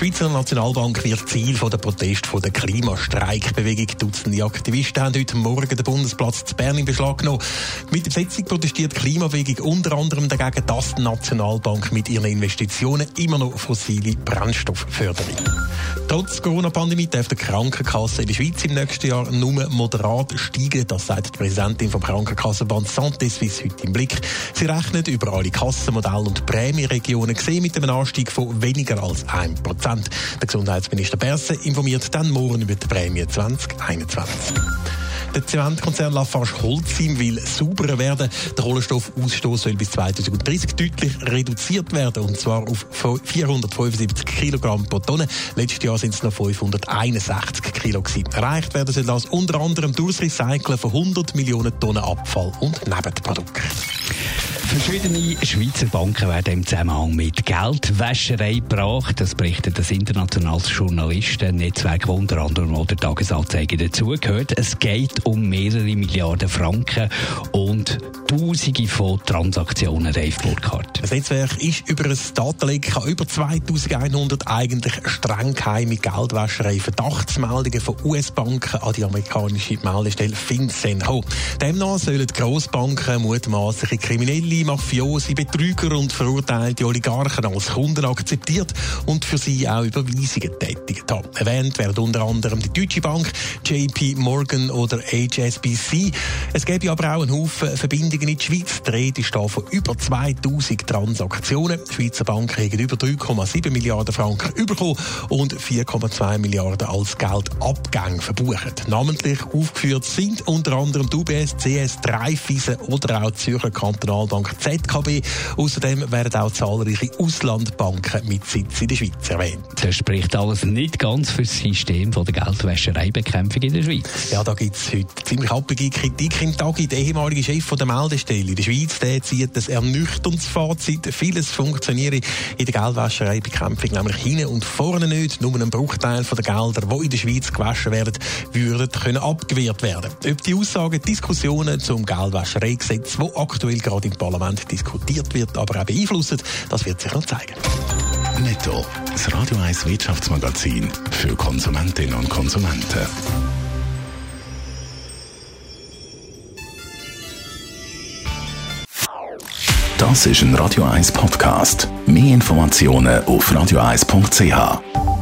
Die Schweizer Nationalbank wird Ziel der Protest der Klimastreikbewegung. Dutzende Aktivisten haben heute Morgen den Bundesplatz zu Bern in Beschlag genommen. Mit der Besetzung protestiert die Klimabewegung unter anderem dagegen, dass die Nationalbank mit ihren Investitionen immer noch fossile Brennstoffe fördert. Trotz Corona-Pandemie darf die Krankenkasse in der Schweiz im nächsten Jahr nur moderat steigen. Das sagt die Präsidentin vom Krankenkassenband Santé Suisse heute im Blick. Sie rechnet über alle Kassenmodelle und Prämieregionen gesehen mit einem Anstieg von weniger als 1%. Der Gesundheitsminister Berse informiert dann morgen über die Prämie 2021. Der Zementkonzern Lafarge Holcim will sauberer werden. Der Kohlenstoffausstoß soll bis 2030 deutlich reduziert werden, und zwar auf 475 Kilogramm pro Tonne. Letztes Jahr sind es noch 561 Kilo. Erreicht werden soll das unter anderem durch das Recyceln von 100 Millionen Tonnen Abfall und Nebenprodukten. Verschiedene Schweizer Banken werden im Zusammenhang mit Geldwäscherei gebracht. Das berichtet das internationale Journalistennetzwerk, das unter anderem auch der Tagesanzeiger dazugehört. Es geht um mehrere Milliarden Franken und Tausende von Transaktionen, Dave Burkhardt. Das Netzwerk ist über ein Datenleck an über 2100 eigentlich streng geheime Geldwäscherei Verdachtsmeldungen von US-Banken an die amerikanische Meldestelle FinCEN. Demnach sollen Grossbanken mutmaßliche Kriminelle Mafiosi, Betrüger und verurteilte Oligarchen als Kunden akzeptiert und für sie auch Überweisungen tätigt haben. Erwähnt werden unter anderem die Deutsche Bank, JP Morgan oder HSBC. Es gäbe aber auch einen Haufen Verbindungen in die Schweiz. Die Rede ist da von über 2000 Transaktionen. Die Schweizer Banken haben über 3,7 Milliarden Franken bekommen und 4,2 Milliarden als Geldabgänge verbucht. Namentlich aufgeführt sind unter anderem die UBS, CS, Raiffeisen oder auch die Zürcher Kantonalbank ZKB. Außerdem werden auch zahlreiche Auslandbanken mit Sitz in der Schweiz erwähnt. Das spricht alles nicht ganz für das System von der Geldwäschereibekämpfung in der Schweiz. Ja, da gibt es heute ziemlich happige Kritik im Tag. Der ehemalige Chef von der Meldestelle in der Schweiz der zieht das ernüchterndes Fazit. Vieles funktioniere in der Geldwäschereibekämpfung nämlich hinten und vorne nicht. Nur ein Bruchteil der Gelder, die in der Schweiz gewaschen werden, würden können abgewehrt werden. Ob die Aussagen, Diskussionen zum Geldwäschereigesetz, wo aktuell gerade im Parlament Parlament diskutiert wird, aber auch beeinflussen, das wird sich noch zeigen. Netto, das Radio 1 Wirtschaftsmagazin für Konsumentinnen und Konsumenten. Das ist ein Radio 1 Podcast. Mehr Informationen auf radio1.ch.